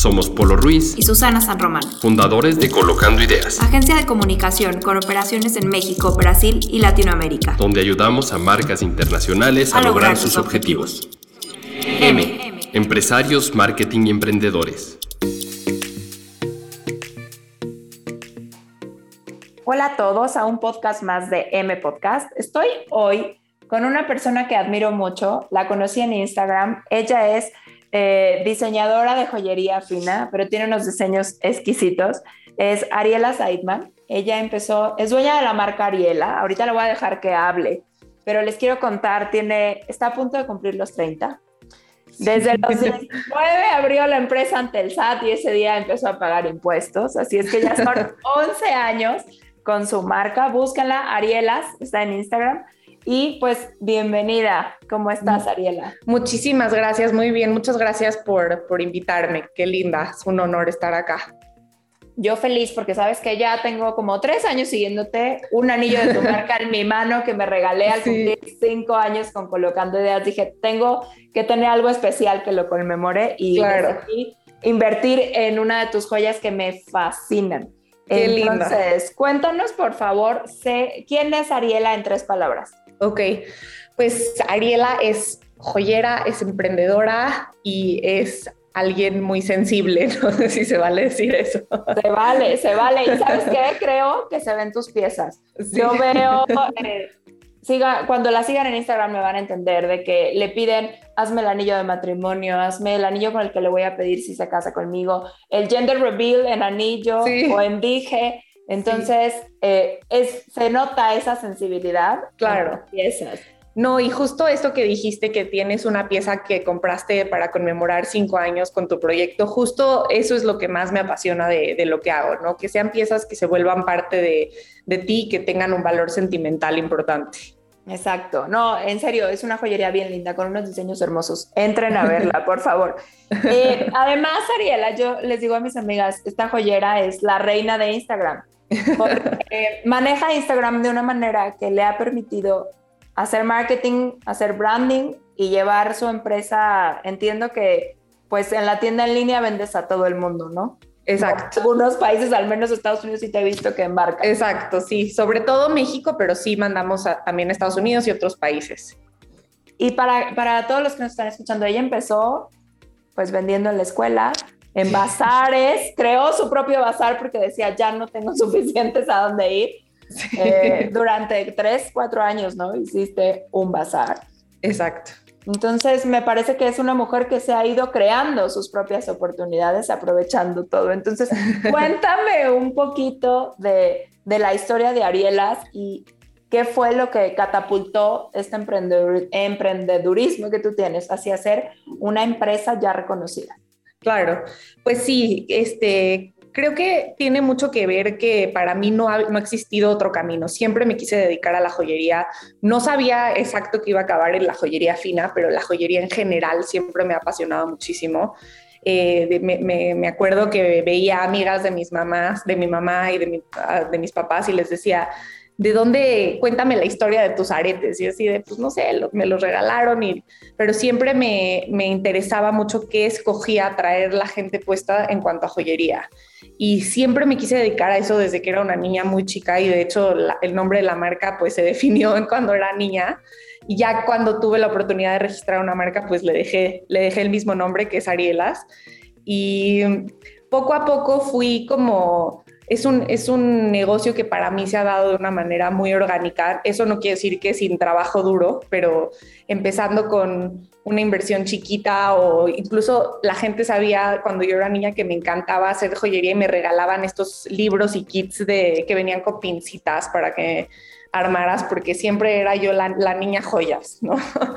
Somos Polo Ruiz y Susana San Román, fundadores de Colocando Ideas, agencia de comunicación con operaciones en México, Brasil y Latinoamérica, donde ayudamos a marcas internacionales a, lograr, sus objetivos. M. Empresarios, marketing y emprendedores. Hola a todos a un podcast más de M Podcast. Estoy hoy con una persona que admiro mucho, la conocí en Instagram, ella es eh, diseñadora de joyería fina, pero tiene unos diseños exquisitos. Es Ariela Seidman. Ella empezó, es dueña de la marca Ariela. Ahorita le voy a dejar que hable, pero les quiero contar, tiene, está a punto de cumplir los 30. Desde los 19 abrió la empresa ante el SAT y ese día empezó a pagar impuestos. Así es que ya son 11 años con su marca. Búsquenla, Arielas, está en Instagram. Y pues bienvenida, ¿cómo estás Ariela? Muchísimas gracias, muy bien, muchas gracias por, por invitarme, qué linda, es un honor estar acá. Yo feliz porque sabes que ya tengo como tres años siguiéndote, un anillo de tu marca en mi mano que me regalé al cumplir cinco años con Colocando Ideas. Dije, tengo que tener algo especial que lo conmemore y claro. invertir en una de tus joyas que me fascinan. Qué Entonces, cuéntanos por favor, sé, ¿quién es Ariela en tres palabras? Ok, pues Ariela es joyera, es emprendedora y es alguien muy sensible, no sé si se vale decir eso. Se vale, se vale. ¿Y sabes qué? Creo que se ven tus piezas. Yo veo, eh, siga, cuando la sigan en Instagram me van a entender de que le piden, hazme el anillo de matrimonio, hazme el anillo con el que le voy a pedir si se casa conmigo, el gender reveal en anillo o en dije entonces, eh, es, se nota esa sensibilidad. Claro. piezas. No, y justo esto que dijiste que tienes una pieza que compraste para conmemorar cinco años con tu proyecto, justo eso es lo que más me apasiona de, lo que hago, ¿no? Que sean piezas que se vuelvan parte de, de ti, que tengan un valor sentimental importante. Exacto, no, en serio, es una joyería bien linda, con unos diseños hermosos. Entren a verla, por favor. Eh, además, Ariela, yo les digo a mis amigas, esta joyera es la reina de Instagram. Porque maneja Instagram de una manera que le ha permitido hacer marketing, hacer branding y llevar su empresa. Entiendo que pues en la tienda en línea vendes a todo el mundo, ¿no? Exacto. En algunos países, al menos Estados Unidos, sí te he visto que embarca. Exacto, sí. Sobre todo México, pero sí mandamos también a Estados Unidos y otros países. Y para, para todos los que nos están escuchando, ella empezó pues vendiendo en la escuela, en bazares, creó su propio bazar porque decía, ya no tengo suficientes a dónde ir. Eh, durante tres, cuatro años, ¿no? Hiciste un bazar. Exacto. Entonces, me parece que es una mujer que se ha ido creando sus propias oportunidades, aprovechando todo. Entonces, cuéntame un poquito de, de la historia de Arielas y qué fue lo que catapultó este emprendedurismo que tú tienes hacia ser una empresa ya reconocida. Claro, pues sí, este, creo que tiene mucho que ver que para mí no ha, no ha existido otro camino. Siempre me quise dedicar a la joyería. No sabía exacto que iba a acabar en la joyería fina, pero la joyería en general siempre me ha apasionado muchísimo. Eh, me, me, acuerdo que veía amigas de mis mamás, de mi mamá y de, mi, ah, de mis papás y les decía, ¿de dónde? Cuéntame la historia de tus aretes. Y así de, pues no sé, me los regalaron, y, pero siempre me, me, interesaba mucho qué escogía traer la gente puesta en cuanto a joyería. Y siempre me quise dedicar a eso desde que era una niña muy chica y de hecho el nombre de la marca pues se definió en cuando era niña. Y ya cuando tuve la oportunidad de registrar una marca, pues le dejé, le dejé el mismo nombre que es Arielas. Y poco a poco fui como es un, es un negocio que para mí se ha dado de una manera muy orgánica. Eso no quiere decir que sin trabajo duro, pero empezando con una inversión chiquita o incluso la gente sabía cuando yo era niña que me encantaba hacer joyería y me regalaban estos libros y kits de, que venían con pincitas para que armaras porque siempre era yo la, la niña joyas, ¿no?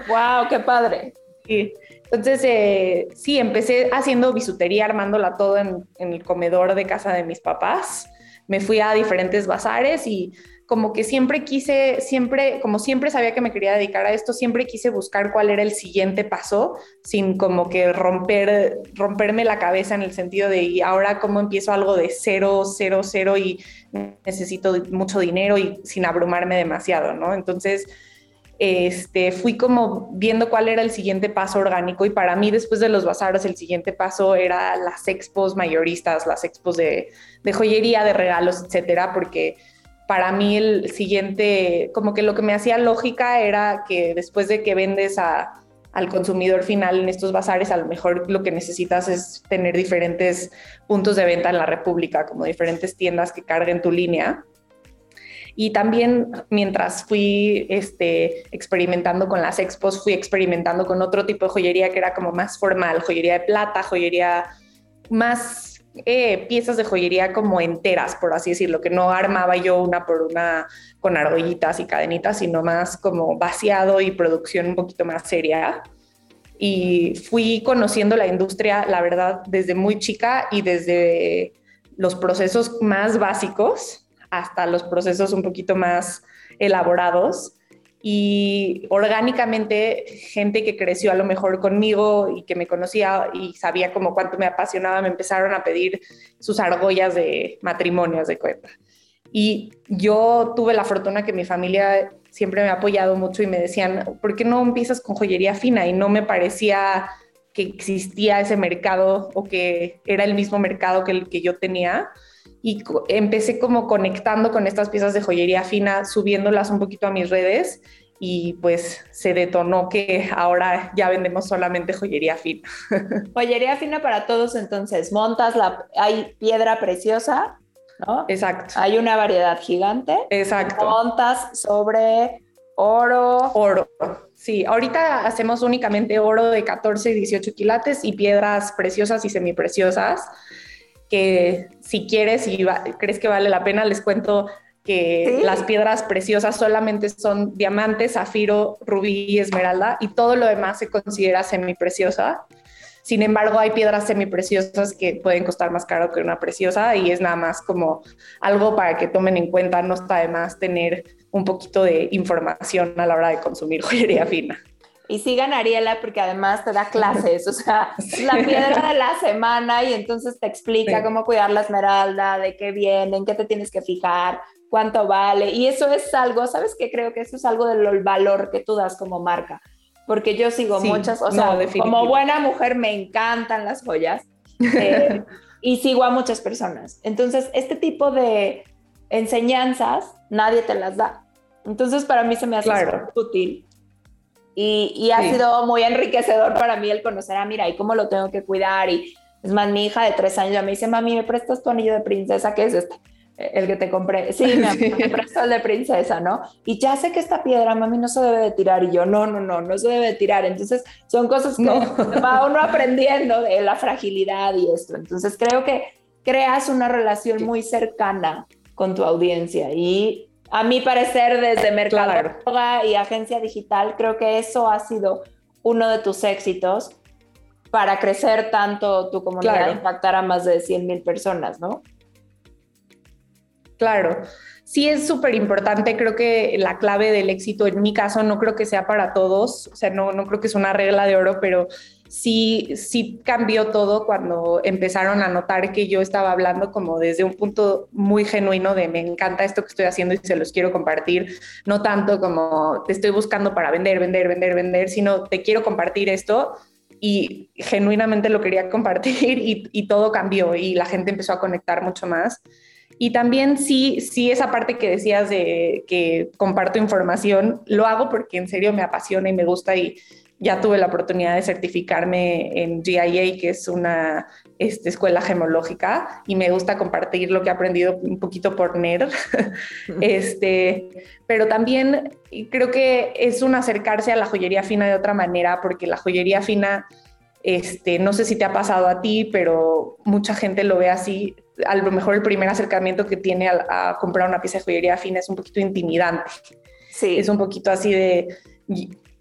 ¡Wow! ¡Qué padre! Sí. Entonces, eh, sí, empecé haciendo bisutería, armándola todo en, en, el comedor de casa de mis papás. Me fui a diferentes bazares y como que siempre quise, siempre, como siempre sabía que me quería dedicar a esto, siempre quise buscar cuál era el siguiente paso, sin como que romper, romperme la cabeza en el sentido de, y ahora cómo empiezo algo de cero, cero, cero y necesito mucho dinero y sin abrumarme demasiado, ¿no? Entonces, este, fui como viendo cuál era el siguiente paso orgánico y para mí después de los bazaros el siguiente paso era las expos mayoristas, las expos de, de joyería, de regalos, etcétera, porque para mí el siguiente, como que lo que me hacía lógica era que después de que vendes a, al consumidor final en estos bazares, a lo mejor lo que necesitas es tener diferentes puntos de venta en la República, como diferentes tiendas que carguen tu línea. Y también mientras fui este, experimentando con las expos, fui experimentando con otro tipo de joyería que era como más formal, joyería de plata, joyería más eh, piezas de joyería como enteras, por así decirlo, que no armaba yo una por una con argollitas y cadenitas, sino más como vaciado y producción un poquito más seria. Y fui conociendo la industria, la verdad, desde muy chica y desde los procesos más básicos hasta los procesos un poquito más elaborados y orgánicamente gente que creció a lo mejor conmigo y que me conocía y sabía como cuánto me apasionaba, me empezaron a pedir sus argollas de matrimonios de cuenta. Y yo tuve la fortuna que mi familia siempre me ha apoyado mucho y me decían, ¿por qué no empiezas con joyería fina? Y no me parecía que existía ese mercado o que era el mismo mercado que el que yo tenía. Y empecé como conectando con estas piezas de joyería fina, subiéndolas un poquito a mis redes y pues se detonó que ahora ya vendemos solamente joyería fina. Joyería fina para todos entonces, montas la, hay piedra preciosa, ¿no? Exacto. Hay una variedad gigante. Exacto. Montas sobre oro. Oro. Sí, ahorita hacemos únicamente oro de 14 y 18 quilates y piedras preciosas y semipreciosas que si quieres y crees que vale la pena, les cuento que las piedras preciosas solamente son diamantes, zafiro, rubí y esmeralda y todo lo demás se considera semipreciosa. Sin embargo, hay piedras semipreciosas que pueden costar más caro que una preciosa y es nada más como algo para que tomen en cuenta. No está de más tener un poquito de información a la hora de consumir joyería fina. Y sigan a Ariela porque además te da clases, o sea, la piedra de la semana y entonces te explica cómo cuidar la esmeralda, de qué viene, en qué te tienes que fijar, cuánto vale. Y eso es algo, ¿sabes qué? Creo que eso es algo del valor que tú das como marca. Porque yo sigo muchas, o sea, como buena mujer me encantan las joyas eh, y sigo a muchas personas. Entonces, este tipo de enseñanzas nadie te las da. Entonces, para mí se me hace útil. Y, y ha sido muy enriquecedor para mí el conocer a Mira y cómo lo tengo que cuidar. Y es más, mi hija de tres años ya me dice, mami, ¿me prestas tu anillo de princesa? ¿Qué es este? el que te compré, sí, me, me prestó el de princesa, ¿no? Y ya sé que esta piedra, mami, no se debe de tirar. Y yo, no, no, no, no se debe de tirar. Entonces, son cosas que va uno aprendiendo de la fragilidad y esto. Entonces, creo que creas una relación muy cercana con tu audiencia. Y a mi parecer, desde Mercado y agencia digital, creo que eso ha sido uno de tus éxitos para crecer tanto tu comunidad, impactar a más de 100 mil personas, ¿no? Claro, sí es súper importante, creo que la clave del éxito en mi caso no creo que sea para todos, o sea, no, no creo que es una regla de oro, pero sí, sí cambió todo cuando empezaron a notar que yo estaba hablando como desde un punto muy genuino de me encanta esto que estoy haciendo y se los quiero compartir, no tanto como te estoy buscando para vender, vender, vender, vender, sino te quiero compartir esto y genuinamente lo quería compartir y, todo cambió y la gente empezó a conectar mucho más. Y también sí, sí, esa parte que decías de que comparto información, lo hago porque en serio me apasiona y me gusta y ya tuve la oportunidad de certificarme en GIA, que es una este, escuela gemológica, y me gusta compartir lo que he aprendido un poquito por NERD. este, pero también creo que es un acercarse a la joyería fina de otra manera, porque la joyería fina, este, no sé si te ha pasado a ti, pero mucha gente lo ve así, a lo mejor el primer acercamiento que tiene a, comprar una pieza de joyería fina es un poquito intimidante. Sí. Es un poquito así de,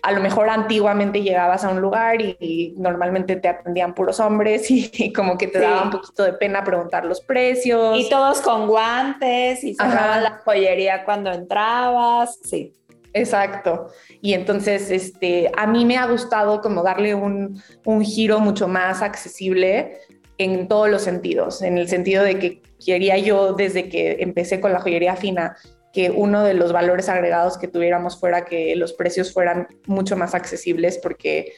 a lo mejor antiguamente llegabas a un lugar y, normalmente te atendían puros hombres y, como que te daba un poquito de pena preguntar los precios. Y todos con guantes y cerraban la joyería cuando entrabas, sí. Exacto. Y entonces, este, a mí me ha gustado como darle un, un giro mucho más accesible en todos los sentidos, en el sentido de que quería yo desde que empecé con la joyería fina que uno de los valores agregados que tuviéramos fuera que los precios fueran mucho más accesibles, porque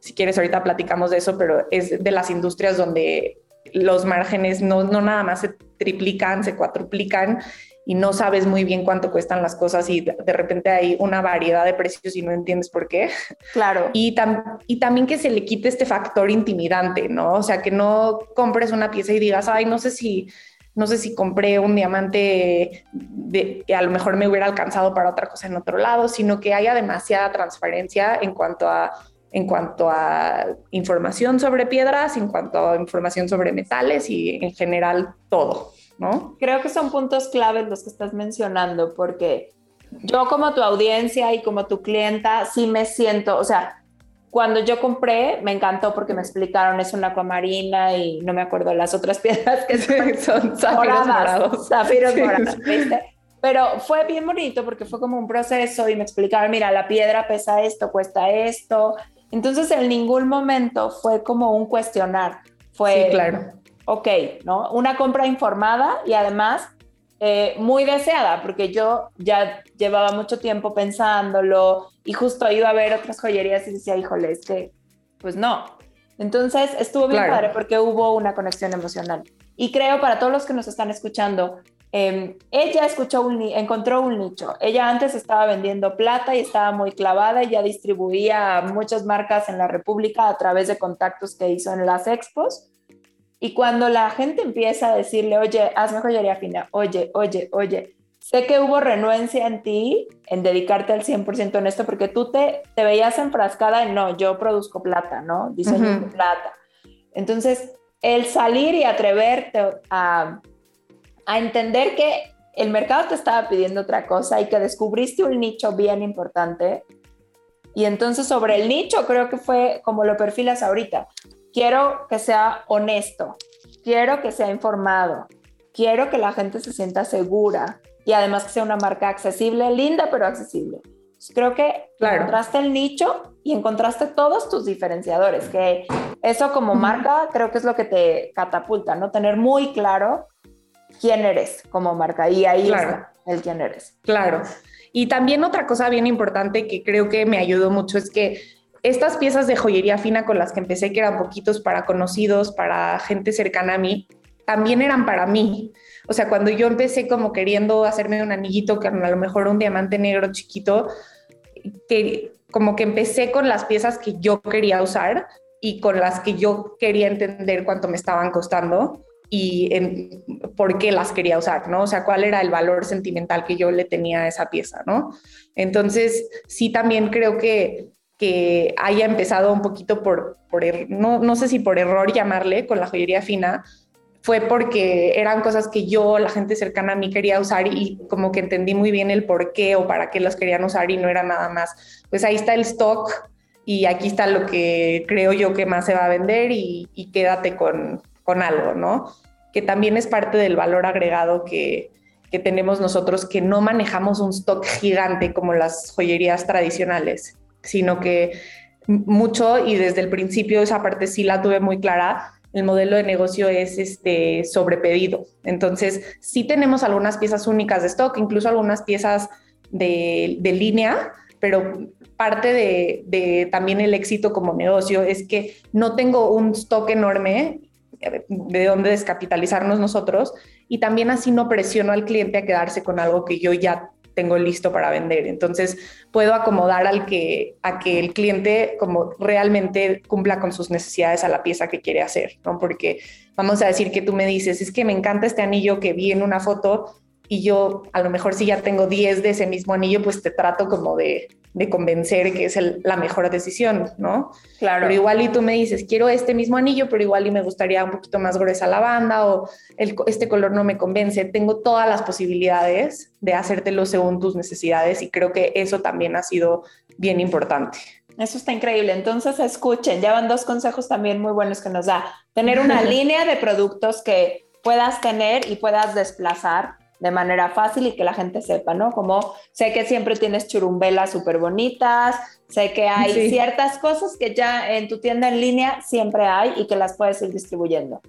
si quieres ahorita platicamos de eso, pero es de las industrias donde los márgenes no, no nada más se triplican, se cuatruplican y no sabes muy bien cuánto cuestan las cosas y de, repente hay una variedad de precios y no entiendes por qué. Claro. Y, y también que se le quite este factor intimidante, ¿no? O sea, que no compres una pieza y digas, ay, no sé si no sé si compré un diamante de, que a lo mejor me hubiera alcanzado para otra cosa en otro lado, sino que haya demasiada transparencia en cuanto a en cuanto a información sobre piedras, en cuanto a información sobre metales y en general todo, ¿no? Creo que son puntos claves los que estás mencionando, porque yo como tu audiencia y como tu clienta sí me siento, o sea, cuando yo compré, me encantó porque me explicaron, es una acuamarina y no me acuerdo las otras piedras que son, zafiros morados. Zafiros morados, Pero fue bien bonito porque fue como un proceso y me explicaron, mira, la piedra pesa esto, cuesta esto. Entonces, en ningún momento fue como un cuestionar. Fue, sí, claro. Ok, ¿no? Una compra informada y además eh, muy deseada, porque yo ya llevaba mucho tiempo pensándolo y justo iba a ver otras joyerías y decía, híjole, es que, pues no. Entonces estuvo bien padre porque hubo una conexión emocional. Y creo para todos los que nos están escuchando, em, ella escuchó un, encontró un nicho. Ella antes estaba vendiendo plata y estaba muy clavada y ya distribuía muchas marcas en la República a través de contactos que hizo en las expos y cuando la gente empieza a decirle, oye, hazme joyería fina, oye, oye, oye, sé que hubo renuencia en ti en dedicarte al 100% en esto porque tú te, te veías enfrascada en, no, yo produzco plata, ¿no? Diseño de plata. Entonces, el salir y atreverte a, a entender que el mercado te estaba pidiendo otra cosa y que descubriste un nicho bien importante. Y entonces sobre el nicho creo que fue como lo perfilas ahorita quiero que sea honesto, quiero que sea informado, quiero que la gente se sienta segura y además que sea una marca accesible, linda pero accesible. creo que encontraste el nicho y encontraste todos tus diferenciadores, que eso como marca creo que es lo que te catapulta, ¿no? Tener muy claro quién eres como marca y ahí está el quién eres. Claro. Y también otra cosa bien importante que creo que me ayudó mucho es que estas piezas de joyería fina con las que empecé, que eran poquitos para conocidos, para gente cercana a mí, también eran para mí. O sea, cuando yo empecé como queriendo hacerme un anillito, que a lo mejor un diamante negro chiquito, que como que empecé con las piezas que yo quería usar y con las que yo quería entender cuánto me estaban costando y por qué las quería usar, ¿no? O sea, cuál era el valor sentimental que yo le tenía a esa pieza, ¿no? Entonces, sí, también creo que que haya empezado un poquito por, por er, no, no sé si por error llamarle con la joyería fina, fue porque eran cosas que yo, la gente cercana a mí quería usar y como que entendí muy bien el por qué o para qué los querían usar y no era nada más. Pues ahí está el stock y aquí está lo que creo yo que más se va a vender y, y quédate con, con, algo, ¿no? Que también es parte del valor agregado que, que tenemos nosotros, que no manejamos un stock gigante como las joyerías tradicionales sino que mucho y desde el principio esa parte sí la tuve muy clara. El modelo de negocio es este sobrepedido. Entonces, sí tenemos algunas piezas únicas de stock, incluso algunas piezas de, línea, pero parte de, de, también el éxito como negocio es que no tengo un stock enorme de donde descapitalizarnos nosotros y también así no presiono al cliente a quedarse con algo que yo ya tengo listo para vender. Entonces puedo acomodar al que, a que el cliente como realmente cumpla con sus necesidades a la pieza que quiere hacer, ¿no? Porque vamos a decir que tú me dices, es que me encanta este anillo que vi en una foto y yo a lo mejor si ya tengo 10 de ese mismo anillo, pues te trato como de, de convencer que es la mejor decisión, ¿no? Claro. Pero igual y tú me dices, quiero este mismo anillo, pero igual y me gustaría un poquito más gruesa la banda o este color no me convence. Tengo todas las posibilidades de hacértelo según tus necesidades y creo que eso también ha sido bien importante. Eso está increíble. Entonces, escuchen, ya van dos consejos también muy buenos que nos da. Tener una línea de productos que puedas tener y puedas desplazar de manera fácil y que la gente sepa, ¿no? Como sé que siempre tienes churumbelas súper bonitas, sé que hay ciertas cosas que ya en tu tienda en línea siempre hay y que las puedes ir distribuyendo.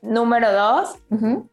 Número dos,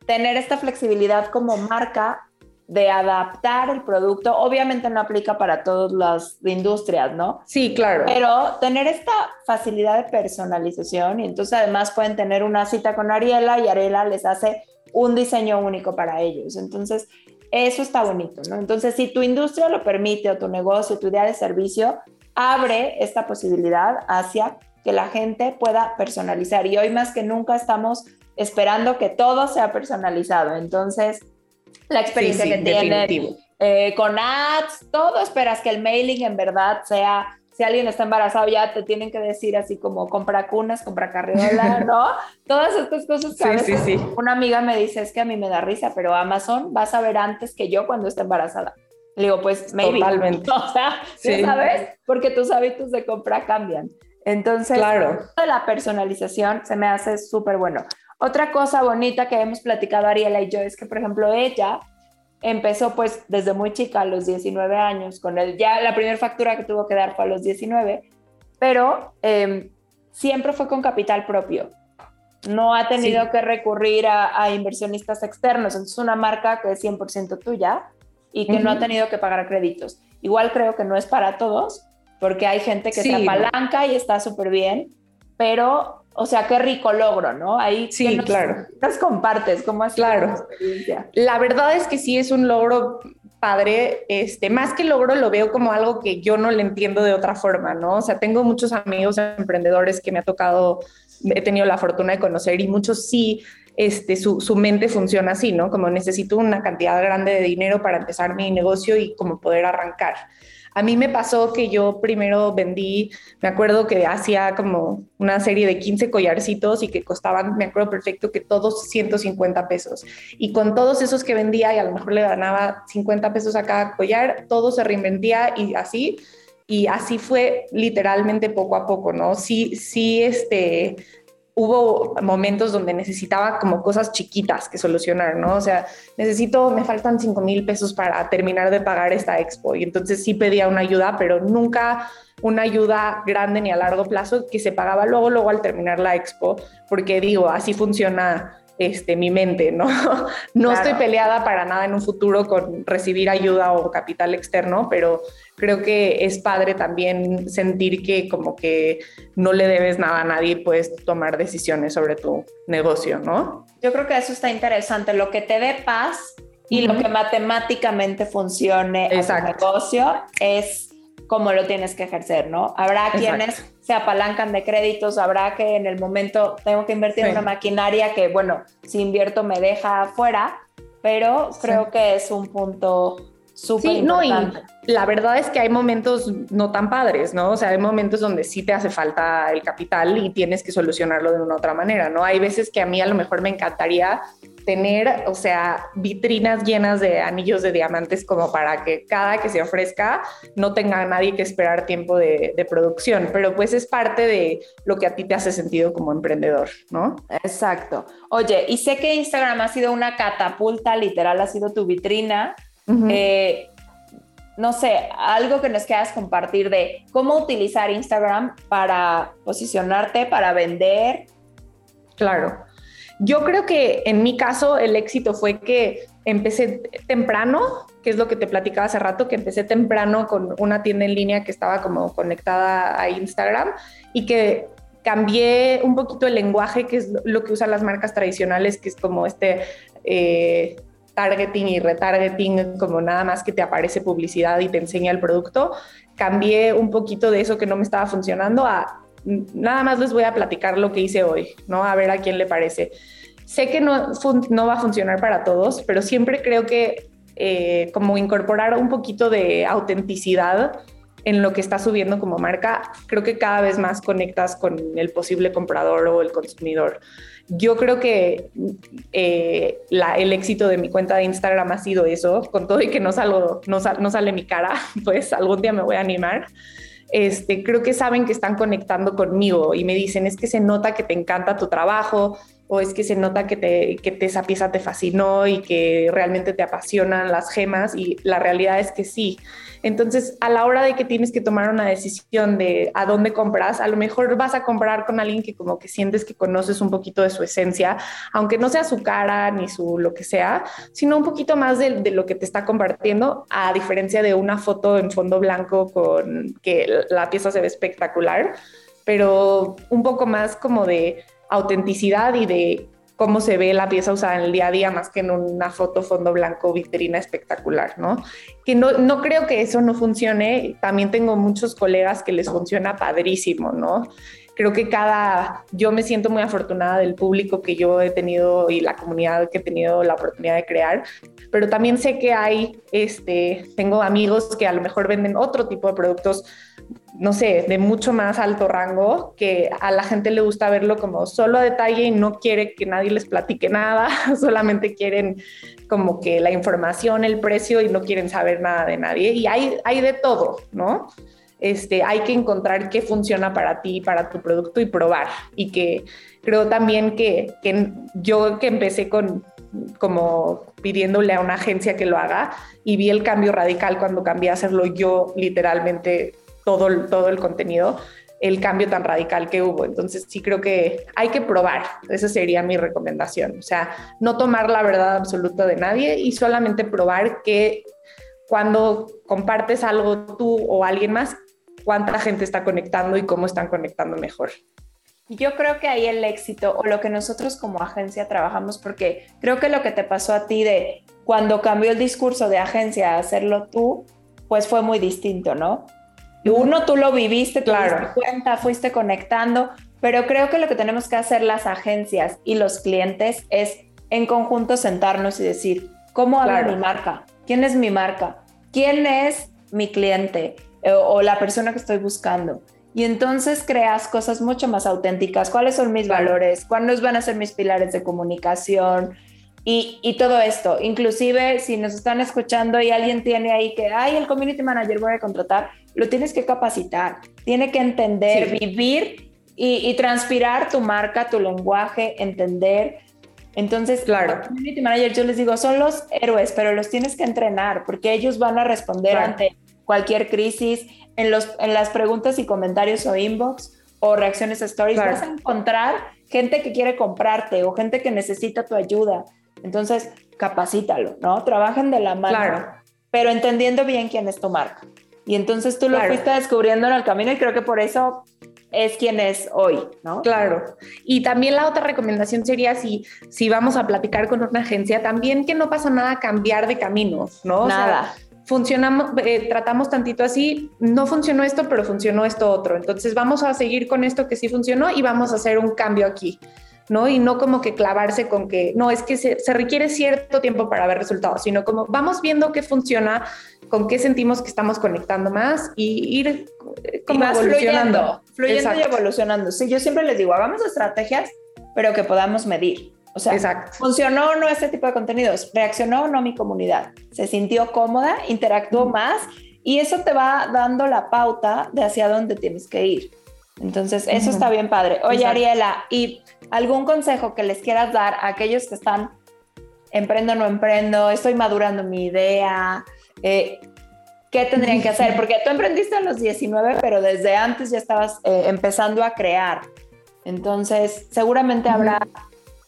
tener esta flexibilidad como marca de adaptar el producto. Obviamente no aplica para todas las industrias, ¿no? Sí, claro. Pero tener esta facilidad de personalización y entonces además pueden tener una cita con Ariela y Ariela les hace un diseño único para ellos. Entonces, eso está bonito, ¿no? Entonces, si tu industria lo permite o tu negocio, tu idea de servicio, abre esta posibilidad hacia que la gente pueda personalizar. Y hoy más que nunca estamos esperando que todo sea personalizado. Entonces, la experiencia que tiene eh, con ads, todo esperas que el mailing en verdad sea, si alguien está embarazado ya te tienen que decir así como compra cunas, compra carriola, ¿no? Todas estas cosas que a veces una amiga me dice, es que a mí me da risa, pero Amazon vas a ver antes que yo cuando esté embarazada. Le digo, pues maybe. Totalmente. O sea, ¿sabes? Porque tus hábitos de compra cambian. Entonces, claro. la personalización se me hace súper bueno. Otra cosa bonita que hemos platicado Ariela y yo es que, por ejemplo, ella empezó pues desde muy chica, a los 19 años, con él. Ya la primera factura que tuvo que dar fue a los 19, pero em, siempre fue con capital propio. No ha tenido que recurrir a, inversionistas externos. Entonces, es una marca que es 100% tuya y que no ha tenido que pagar créditos. Igual creo que no es para todos, porque hay gente que se apalanca y está súper bien, pero o sea, qué rico logro, ¿no? Ahí sí, claro. Las compartes, ¿cómo has claro. experiencia? La verdad es que sí es un logro padre, este, más que logro lo veo como algo que yo no le entiendo de otra forma, ¿no? O sea, tengo muchos amigos emprendedores que me ha tocado, he tenido la fortuna de conocer y muchos sí, este, su, su mente funciona así, ¿no? Como necesito una cantidad grande de dinero para empezar mi negocio y como poder arrancar. A mí me pasó que yo primero vendí, me acuerdo que hacía como una serie de 15 collarcitos y que costaban, me acuerdo perfecto que todos 150 pesos. Y con todos esos que vendía y a lo mejor le ganaba 50 pesos a cada collar, todo se reinventía y así. Y así fue literalmente poco a poco, ¿no? Sí, sí, este, hubo momentos donde necesitaba como cosas chiquitas que solucionar, ¿no? O sea, necesito, me faltan 5 mil pesos para terminar de pagar esta expo. Y entonces sí pedía una ayuda, pero nunca una ayuda grande ni a largo plazo que se pagaba luego, luego al terminar la expo, porque digo, así funciona este, mi mente, ¿no? No estoy peleada para nada en un futuro con recibir ayuda o capital externo, pero creo que es padre también sentir que como que no le debes nada a nadie, puedes tomar decisiones sobre tu negocio, ¿no? Yo creo que eso está interesante, lo que te dé paz y lo que matemáticamente funcione en tu negocio es cómo lo tienes que ejercer, ¿no? Habrá quienes se apalancan de créditos, habrá que en el momento tengo que invertir en una maquinaria que, bueno, si invierto me deja fuera, pero creo que es un punto súper sí, importante. No, y la verdad es que hay momentos no tan padres, ¿no? O sea, hay momentos donde sí te hace falta el capital y tienes que solucionarlo de una otra manera, ¿no? Hay veces que a mí a lo mejor me encantaría tener, o sea, vitrinas llenas de anillos de diamantes como para que cada que se ofrezca no tenga nadie que esperar tiempo de, producción, pero pues es parte de lo que a ti te hace sentido como emprendedor, ¿no? Exacto. Oye, y sé que Instagram ha sido una catapulta, literal, ha sido tu vitrina. Eh, no sé, algo que nos quieras compartir de cómo utilizar Instagram para posicionarte, para vender. Claro. Yo creo que en mi caso el éxito fue que empecé temprano, que es lo que te platicaba hace rato, que empecé temprano con una tienda en línea que estaba como conectada a Instagram y que cambié un poquito el lenguaje, que es lo que usan las marcas tradicionales, que es como este eh, targeting y retargeting, como nada más que te aparece publicidad y te enseña el producto. Cambié un poquito de eso que no me estaba funcionando a nada más les voy a platicar lo que hice hoy, ¿no? A ver a quién le parece. Sé que no, va a funcionar para todos, pero siempre creo que eh, como incorporar un poquito de autenticidad en lo que estás subiendo como marca, creo que cada vez más conectas con el posible comprador o el consumidor. Yo creo que eh, el éxito de mi cuenta de Instagram ha sido eso, con todo y que no, salgo, no, no sale mi cara, pues algún día me voy a animar. Este, creo que saben que están conectando conmigo y me dicen, es que se nota que te encanta tu trabajo, o es que se nota que, te, que esa pieza te fascinó y que realmente te apasionan las gemas y la realidad es que sí. Entonces, a la hora de que tienes que tomar una decisión de a dónde compras, a lo mejor vas a comprar con alguien que como que sientes que conoces un poquito de su esencia, aunque no sea su cara ni su lo que sea, sino un poquito más de, de lo que te está compartiendo, a diferencia de una foto en fondo blanco con que la pieza se ve espectacular, pero un poco más como de autenticidad y de cómo se ve la pieza usada en el día a día más que en una foto fondo blanco vitrina espectacular, ¿no? Que no, no creo que eso no funcione. También tengo muchos colegas que les funciona padrísimo, ¿no? Creo que cada, yo me siento muy afortunada del público que yo he tenido y la comunidad que he tenido la oportunidad de crear, pero también sé que hay, este, tengo amigos que a lo mejor venden otro tipo de productos no sé, de mucho más alto rango, que a la gente le gusta verlo como solo a detalle y no quiere que nadie les platique nada, solamente quieren como que la información, el precio y no quieren saber nada de nadie. Y hay, hay de todo, ¿no? Este, hay que encontrar qué funciona para ti, para tu producto y probar. Y que creo también que, que yo que empecé con como pidiéndole a una agencia que lo haga y vi el cambio radical cuando cambié a hacerlo yo literalmente todo, todo el contenido, el cambio tan radical que hubo. Entonces sí creo que hay que probar, esa sería mi recomendación. O sea, no tomar la verdad absoluta de nadie y solamente probar que cuando compartes algo tú o alguien más, cuánta gente está conectando y cómo están conectando mejor. Yo creo que ahí el éxito o lo que nosotros como agencia trabajamos, porque creo que lo que te pasó a ti de cuando cambió el discurso de agencia a hacerlo tú, pues fue muy distinto, ¿no? Uno, tú lo viviste, te claro. cuenta, fuiste conectando, pero creo que lo que tenemos que hacer las agencias y los clientes es en conjunto sentarnos y decir, ¿cómo habla mi marca? ¿Quién es mi marca? ¿Quién es mi cliente o, eh, o la persona que estoy buscando? Y entonces creas cosas mucho más auténticas. ¿Cuáles son mis valores? ¿Cuáles van a ser mis pilares de comunicación? Y, todo esto, inclusive si nos están escuchando y alguien tiene ahí que, ay, el community manager voy a contratar, lo tienes que capacitar, tiene que entender, vivir y, transpirar tu marca, tu lenguaje, entender. Entonces, claro, community manager, yo les digo, son los héroes, pero los tienes que entrenar porque ellos van a responder ante cualquier crisis, en, los, en las preguntas y comentarios o inbox o reacciones a stories, vas a encontrar gente que quiere comprarte o gente que necesita tu ayuda. Entonces, capacítalo, ¿no? Trabajen de la mano, claro. pero entendiendo bien quién es tu marca. Y entonces tú lo fuiste descubriendo en el camino y creo que por eso es quien es hoy, ¿no? Claro. Y también la otra recomendación sería si, si vamos a platicar con una agencia, también que no pasa nada cambiar de camino, ¿no? Nada. Funcionamos, eh, tratamos tantito así, no funcionó esto, pero funcionó esto otro. Entonces vamos a seguir con esto que sí funcionó y vamos a hacer un cambio aquí. ¿no? Y no como que clavarse con que, no, es que se, requiere cierto tiempo para ver resultados, sino como vamos viendo qué funciona, con qué sentimos que estamos conectando más y ir eh, como evolucionando. Fluyendo, y evolucionando. Sí, yo siempre les digo, hagamos estrategias, pero que podamos medir. O sea, ¿funcionó o no este tipo de contenidos? ¿Reaccionó o no mi comunidad? ¿Se sintió cómoda? ¿Interactuó más? Y eso te va dando la pauta de hacia dónde tienes que ir. Entonces, eso está bien padre. Oye, Ariela, ¿y algún consejo que les quieras dar a aquellos que están emprendo o no emprendo, estoy madurando mi idea? Eh, ¿Qué tendrían que hacer? Porque tú emprendiste a los 19, pero desde antes ya estabas eh, empezando a crear. Entonces, seguramente habrá,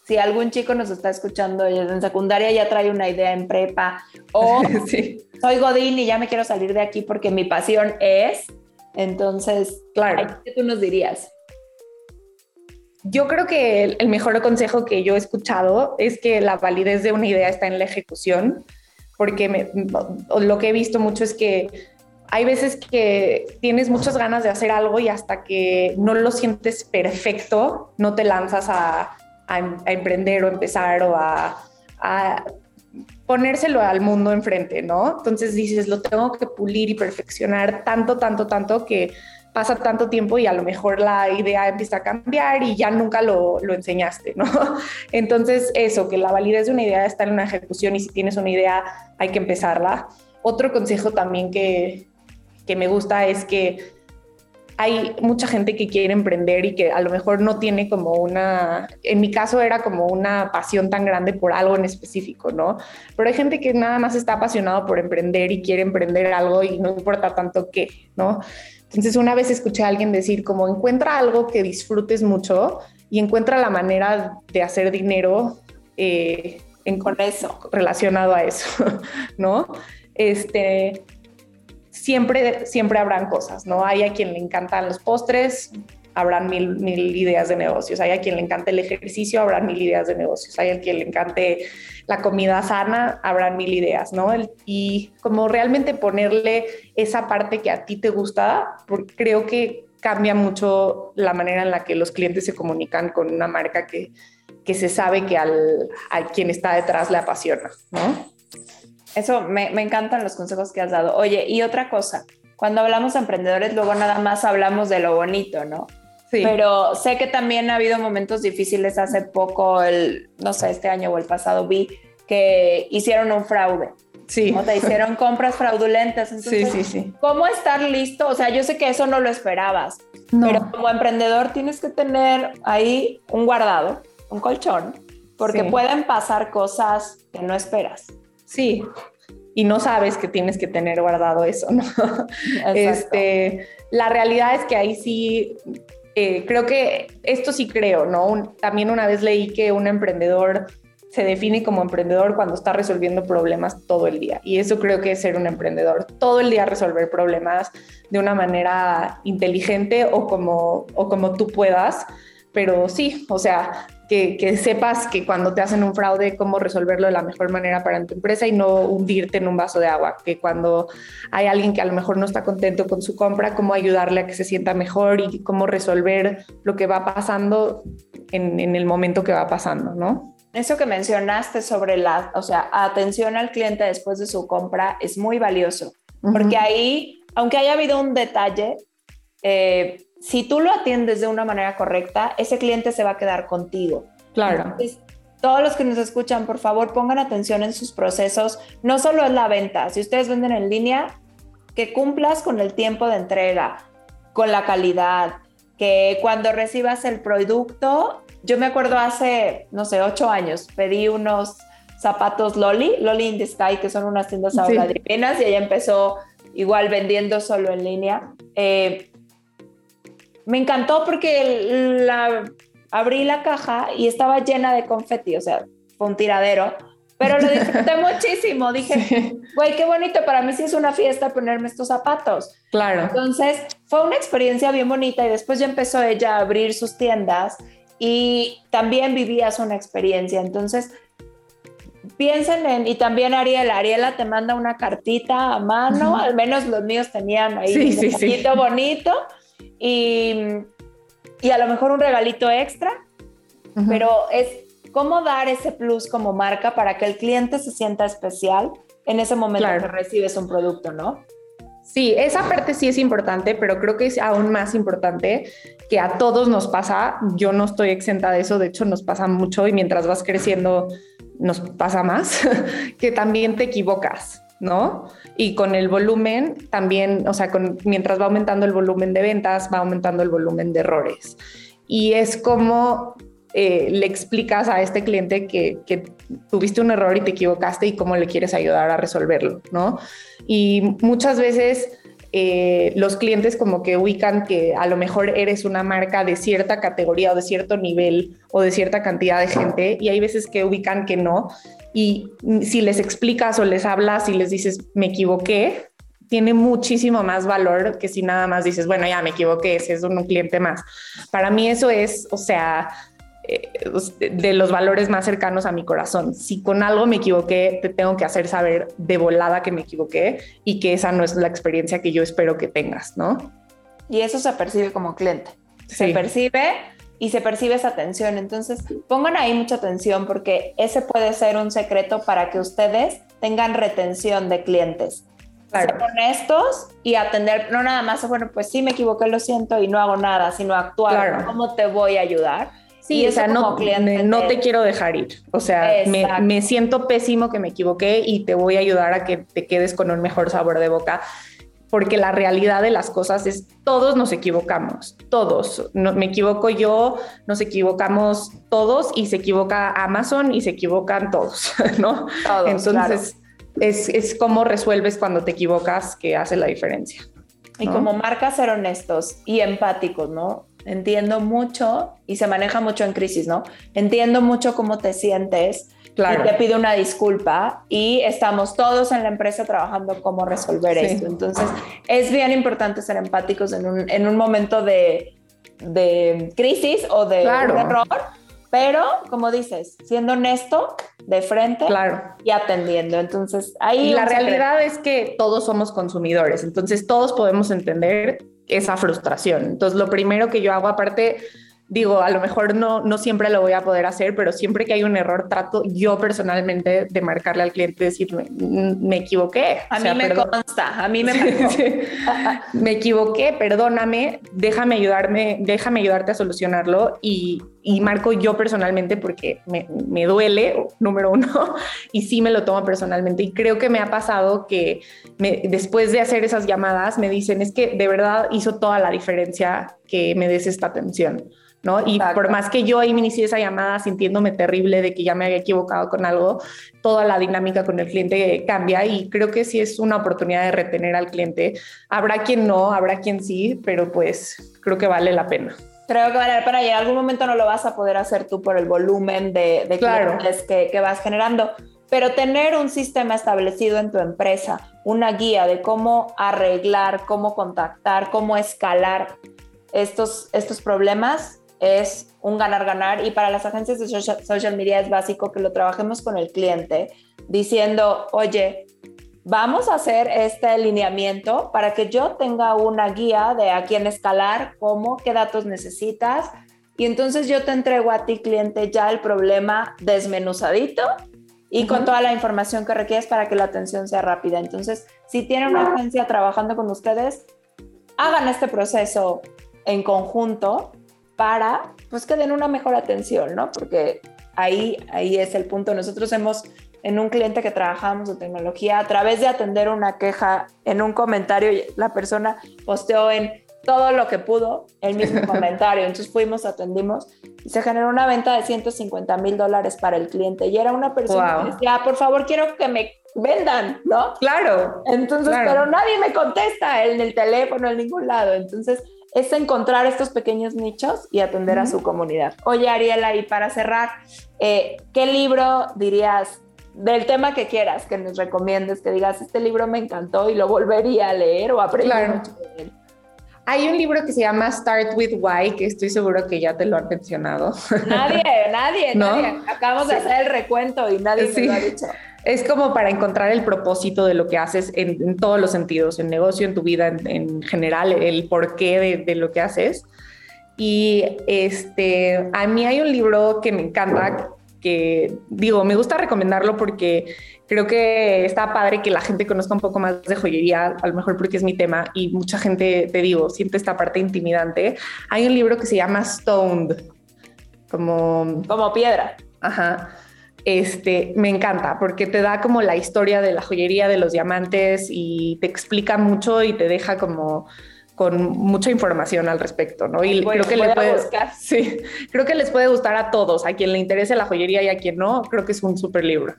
si algún chico nos está escuchando en secundaria ya trae una idea en prepa, o soy Godín y ya me quiero salir de aquí porque mi pasión es, entonces, claro. ¿Qué tú nos dirías? Yo creo que el, mejor consejo que yo he escuchado es que la validez de una idea está en la ejecución, porque lo que he visto mucho es que hay veces que tienes muchas ganas de hacer algo y hasta que no lo sientes perfecto, no te lanzas a, emprender o empezar o a ponérselo al mundo enfrente, ¿no? Entonces dices, lo tengo que pulir y perfeccionar tanto, tanto, tanto que pasa tanto tiempo y a lo mejor la idea empieza a cambiar y ya nunca lo, lo, enseñaste, ¿no? Entonces, eso, que la validez de una idea está en una ejecución y si tienes una idea hay que empezarla. Otro consejo también que, que me gusta es que hay mucha gente que quiere emprender y que a lo mejor no tiene como una, en mi caso era como una pasión tan grande por algo en específico, ¿no? Pero hay gente que nada más está apasionado por emprender y quiere emprender algo y no importa tanto qué, ¿no? Entonces una vez escuché a alguien decir como encuentra algo que disfrutes mucho y encuentra la manera de hacer dinero eh, en, con eso, relacionado a eso, ¿no? Este, siempre, siempre habrán cosas, ¿no? Hay a quien le encantan los postres, habrán mil, mil ideas de negocios. Hay a quien le encanta el ejercicio, habrán mil ideas de negocios. Hay a quien le encante la comida sana, habrán mil ideas, ¿no? y como realmente ponerle esa parte que a ti te gusta, porque creo que cambia mucho la manera en la que los clientes se comunican con una marca que, que se sabe que al, a quien está detrás le apasiona, ¿no? Eso me, me encantan los consejos que has dado. Oye, y otra cosa, cuando hablamos de emprendedores, luego nada más hablamos de lo bonito, ¿no? Sí. Pero sé que también ha habido momentos difíciles. Hace poco, el, no sé, este año o el pasado, vi que hicieron un fraude. Sí. ¿no? Te hicieron compras fraudulentas. Entonces, sí, sí, sí. ¿Cómo estar listo? O sea, yo sé que eso no lo esperabas, no. pero como emprendedor tienes que tener ahí un guardado, un colchón, porque sí. pueden pasar cosas que no esperas. Sí, y no sabes que tienes que tener guardado eso, ¿no? Este, la realidad es que ahí sí, eh, creo que esto sí creo, ¿no? Un, también una vez leí que un emprendedor se define como emprendedor cuando está resolviendo problemas todo el día. Y eso creo que es ser un emprendedor. Todo el día resolver problemas de una manera inteligente o como, o como tú puedas. Pero sí, o sea, que, sepas que cuando te hacen un fraude, cómo resolverlo de la mejor manera para tu empresa y no hundirte en un vaso de agua. Que cuando hay alguien que a lo mejor no está contento con su compra, cómo ayudarle a que se sienta mejor y cómo resolver lo que va pasando en, en el momento que va pasando, ¿no? Eso que mencionaste sobre la, o sea, atención al cliente después de su compra es muy valioso, porque ahí, aunque haya habido un detalle, eh, si tú lo atiendes de una manera correcta, ese cliente se va a quedar contigo. Claro. Entonces, todos los que nos escuchan, por favor, pongan atención en sus procesos. No solo es la venta, si ustedes venden en línea, que cumplas con el tiempo de entrega, con la calidad, que cuando recibas el producto, yo me acuerdo hace, no sé, ocho años, pedí unos zapatos Loli, Loli in the Sky, que son unas tiendas ahora sí. divinas, y ella empezó igual vendiendo solo en línea. Eh, me encantó porque la, abrí la caja y estaba llena de confeti, o sea, fue un tiradero, pero lo disfruté muchísimo. Dije, güey, qué bonito, para mí sí es una fiesta ponerme estos zapatos. Claro. Entonces, fue una experiencia bien bonita y después ya empezó ella a abrir sus tiendas y también vivías una experiencia. Entonces, piensen en, y también Ariela, Ariela te manda una cartita a mano, al menos los míos tenían ahí sí, un sí, sí. bonito y, y a lo mejor un regalito extra, uh -huh. pero es cómo dar ese plus como marca para que el cliente se sienta especial en ese momento claro. que recibes un producto, ¿no? Sí, esa parte sí es importante, pero creo que es aún más importante que a todos nos pasa. Yo no estoy exenta de eso, de hecho nos pasa mucho y mientras vas creciendo nos pasa más, que también te equivocas. ¿No? Y con el volumen también, o sea, con, mientras va aumentando el volumen de ventas, va aumentando el volumen de errores. Y es como eh, le explicas a este cliente que, que, tuviste un error y te equivocaste y cómo le quieres ayudar a resolverlo, ¿no? Y muchas veces eh, los clientes como que ubican que a lo mejor eres una marca de cierta categoría o de cierto nivel o de cierta cantidad de gente y hay veces que ubican que no y si les explicas o les hablas y les dices me equivoqué, tiene muchísimo más valor que si nada más dices, bueno, ya me equivoqué, ese es un cliente más. Para mí eso es, o sea, de los valores más cercanos a mi corazón. Si con algo me equivoqué, te tengo que hacer saber de volada que me equivoqué y que esa no es la experiencia que yo espero que tengas, ¿no? Y eso se percibe como cliente. Sí. Se percibe y se percibe esa tensión. Entonces, pongan ahí mucha atención porque ese puede ser un secreto para que ustedes tengan retención de clientes. Ser honestos y atender, no nada más, bueno, pues sí me equivoqué, lo siento y no hago nada, sino actuar. ¿Cómo te voy a ayudar? Sí, o sea, no, no te quiero dejar ir. O sea, me, me, siento pésimo que me equivoqué y te voy a ayudar a que te quedes con un mejor sabor de boca. Porque la realidad de las cosas es todos nos equivocamos, todos. No, me equivoco yo, nos equivocamos todos y se equivoca Amazon y se equivocan todos, ¿no? Todos, Entonces, es, es cómo resuelves cuando te equivocas que hace la diferencia. Y como marca ser honestos y empáticos, ¿no? Entiendo mucho y se maneja mucho en crisis, ¿no? Entiendo mucho cómo te sientes. Claro. Y te pido una disculpa y estamos todos en la empresa trabajando cómo resolver esto. Entonces, es bien importante ser empáticos en un, en un momento de, de, crisis o de error, pero como dices, siendo honesto de frente claro. y atendiendo. Entonces, ahí... la realidad es que todos somos consumidores, entonces todos podemos entender esa frustración. Entonces, lo primero que yo hago, aparte, digo, a lo mejor no, no siempre lo voy a poder hacer, pero siempre que hay un error, trato yo personalmente de marcarle al cliente, decirme, mm, me equivoqué. A mí me consta, a mí me Me equivoqué, perdóname, déjame ayudarme, déjame ayudarte a solucionarlo y, y marco yo personalmente porque me, me, duele, número uno, y sí me lo tomo personalmente. Y creo que me ha pasado que me, después de hacer esas llamadas me dicen, es que de verdad hizo toda la diferencia que me des esta atención. ¿No? Y por más que yo ahí me inicié esa llamada sintiéndome terrible de que ya me había equivocado con algo, toda la dinámica con el cliente cambia y creo que sí es una oportunidad de retener al cliente. Habrá quien no, habrá quien sí, pero pues creo que vale la pena. Creo que vale y en algún momento no lo vas a poder hacer tú por el volumen de, de clientes que, que vas generando. Pero tener un sistema establecido en tu empresa, una guía de cómo arreglar, cómo contactar, cómo escalar estos, estos problemas, es un ganar-ganar y para las agencias de social media es básico que lo trabajemos con el cliente diciendo, oye, vamos a hacer este alineamiento para que yo tenga una guía de a quién escalar, cómo, qué datos necesitas y entonces yo te entrego a ti cliente ya el problema desmenuzadito y con toda la información que requieres para que la atención sea rápida. Entonces, si tienen una agencia trabajando con ustedes, hagan este proceso en conjunto para pues que den una mejor atención, ¿no? Porque ahí, ahí es el punto. Nosotros hemos, en un cliente que trabajamos de tecnología, a través de atender una queja en un comentario, la persona posteó en todo lo que pudo el mismo comentario. Entonces fuimos, atendimos y se generó una venta de 150 mil dólares para el cliente. Y era una persona que decía, por favor, quiero que me vendan, ¿no? Claro. Entonces, pero nadie me contesta en el teléfono, en ningún lado. Entonces, es encontrar estos pequeños nichos y atender a su comunidad. Oye, Ariela, y para cerrar, eh, ¿qué libro dirías del tema que quieras que nos recomiendes, que digas, este libro me encantó y lo volvería a leer o aprender mucho de él? Hay un libro que se llama Start with Why, que estoy seguro que ya te lo han mencionado. Nadie, nadie, nadie. Acabamos de hacer el recuento y nadie me lo ha dicho es como para encontrar el propósito de lo que haces en, todos los sentidos, en negocio, en tu vida, en, general, el porqué de, lo que haces. Y este, a mí hay un libro que me encanta, que digo, me gusta recomendarlo porque creo que está padre que la gente conozca un poco más de joyería, a lo mejor porque es mi tema y mucha gente, te digo, siente esta parte intimidante. Hay un libro que se llama Stoned, como... Como piedra. Ajá este, me encanta porque te da como la historia de la joyería, de los diamantes y te explica mucho y te deja como con mucha información al respecto, ¿no? Y creo que le puede, sí, creo que les puede gustar a todos, a quien le interese la joyería y a quien no, creo que es un súper libro.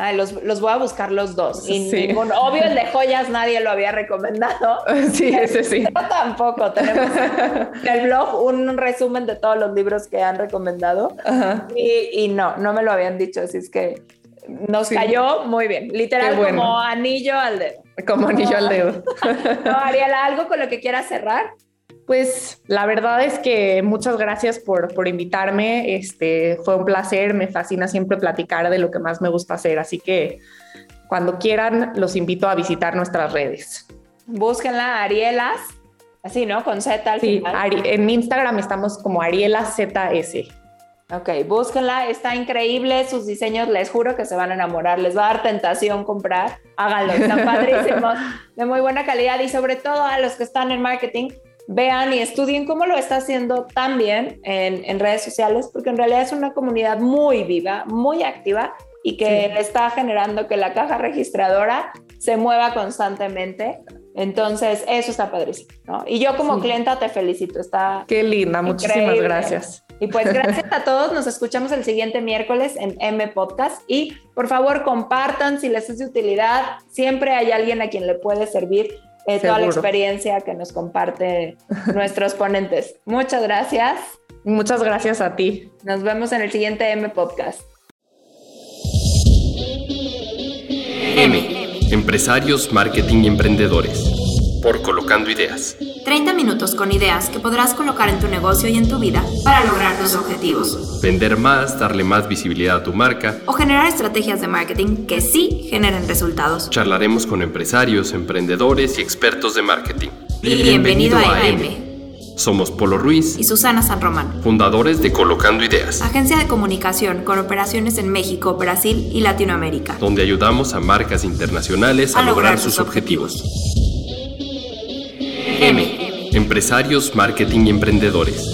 Ay, los, los, voy a buscar los dos. obvio, el de joyas nadie lo había recomendado. Sí, ese sí. Yo tampoco. Tenemos en el blog un resumen de todos los libros que han recomendado. Y, y, no, no me lo habían dicho. Así es que nos cayó muy bien. Literal, como anillo al dedo. Como anillo al dedo. no, Ariela, ¿algo con lo que quieras cerrar? Pues la verdad es que muchas gracias por, por invitarme. Este, fue un placer, me fascina siempre platicar de lo que más me gusta hacer, así que cuando quieran los invito a visitar nuestras redes. Búsquenla, Arielas, Así, ¿no? Con Z al Sí, final. En Instagram estamos como Ariela ZS. Ok, búsquenla, está increíble, sus diseños les juro que se van a enamorar, les va a dar tentación comprar, háganlo, están padrísimos, de muy buena calidad y sobre todo a los que están en marketing, vean y estudien cómo lo está haciendo tan bien en, en redes sociales, porque en realidad es una comunidad muy viva, muy activa y que Sí. está generando que la caja registradora se mueva constantemente. Entonces, eso está padrísimo, ¿no? Y yo como Sí. clienta te felicito, está Qué linda, muchísimas Increíble. gracias. y pues gracias a todos, nos escuchamos el siguiente miércoles en M Podcast y por favor compartan si les es de utilidad, siempre hay alguien a quien le puede servir eh, toda la experiencia que nos comparte nuestros ponentes. Muchas gracias, Muchas gracias a ti. nos vemos en el siguiente M Podcast. M. Empresarios, marketing y emprendedores. Por Colocando Ideas. 30 minutos con ideas que podrás colocar en tu negocio y en tu vida para lograr tus objetivos. Vender más, darle más visibilidad a tu marca. O generar estrategias de marketing que sí generen resultados. Charlaremos con empresarios, emprendedores y expertos de marketing. Bienvenido a AM Somos Polo Ruiz, y Susana San Román. fundadores de Colocando Ideas, Agencia de comunicación con operaciones en México, Brasil y Latinoamérica. donde ayudamos a marcas internacionales a, lograr sus objetivos. M. Empresarios, marketing y emprendedores.